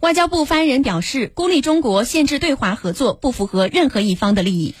外交部发言人表示孤立中国限制对华合作不符合任何一方的利益。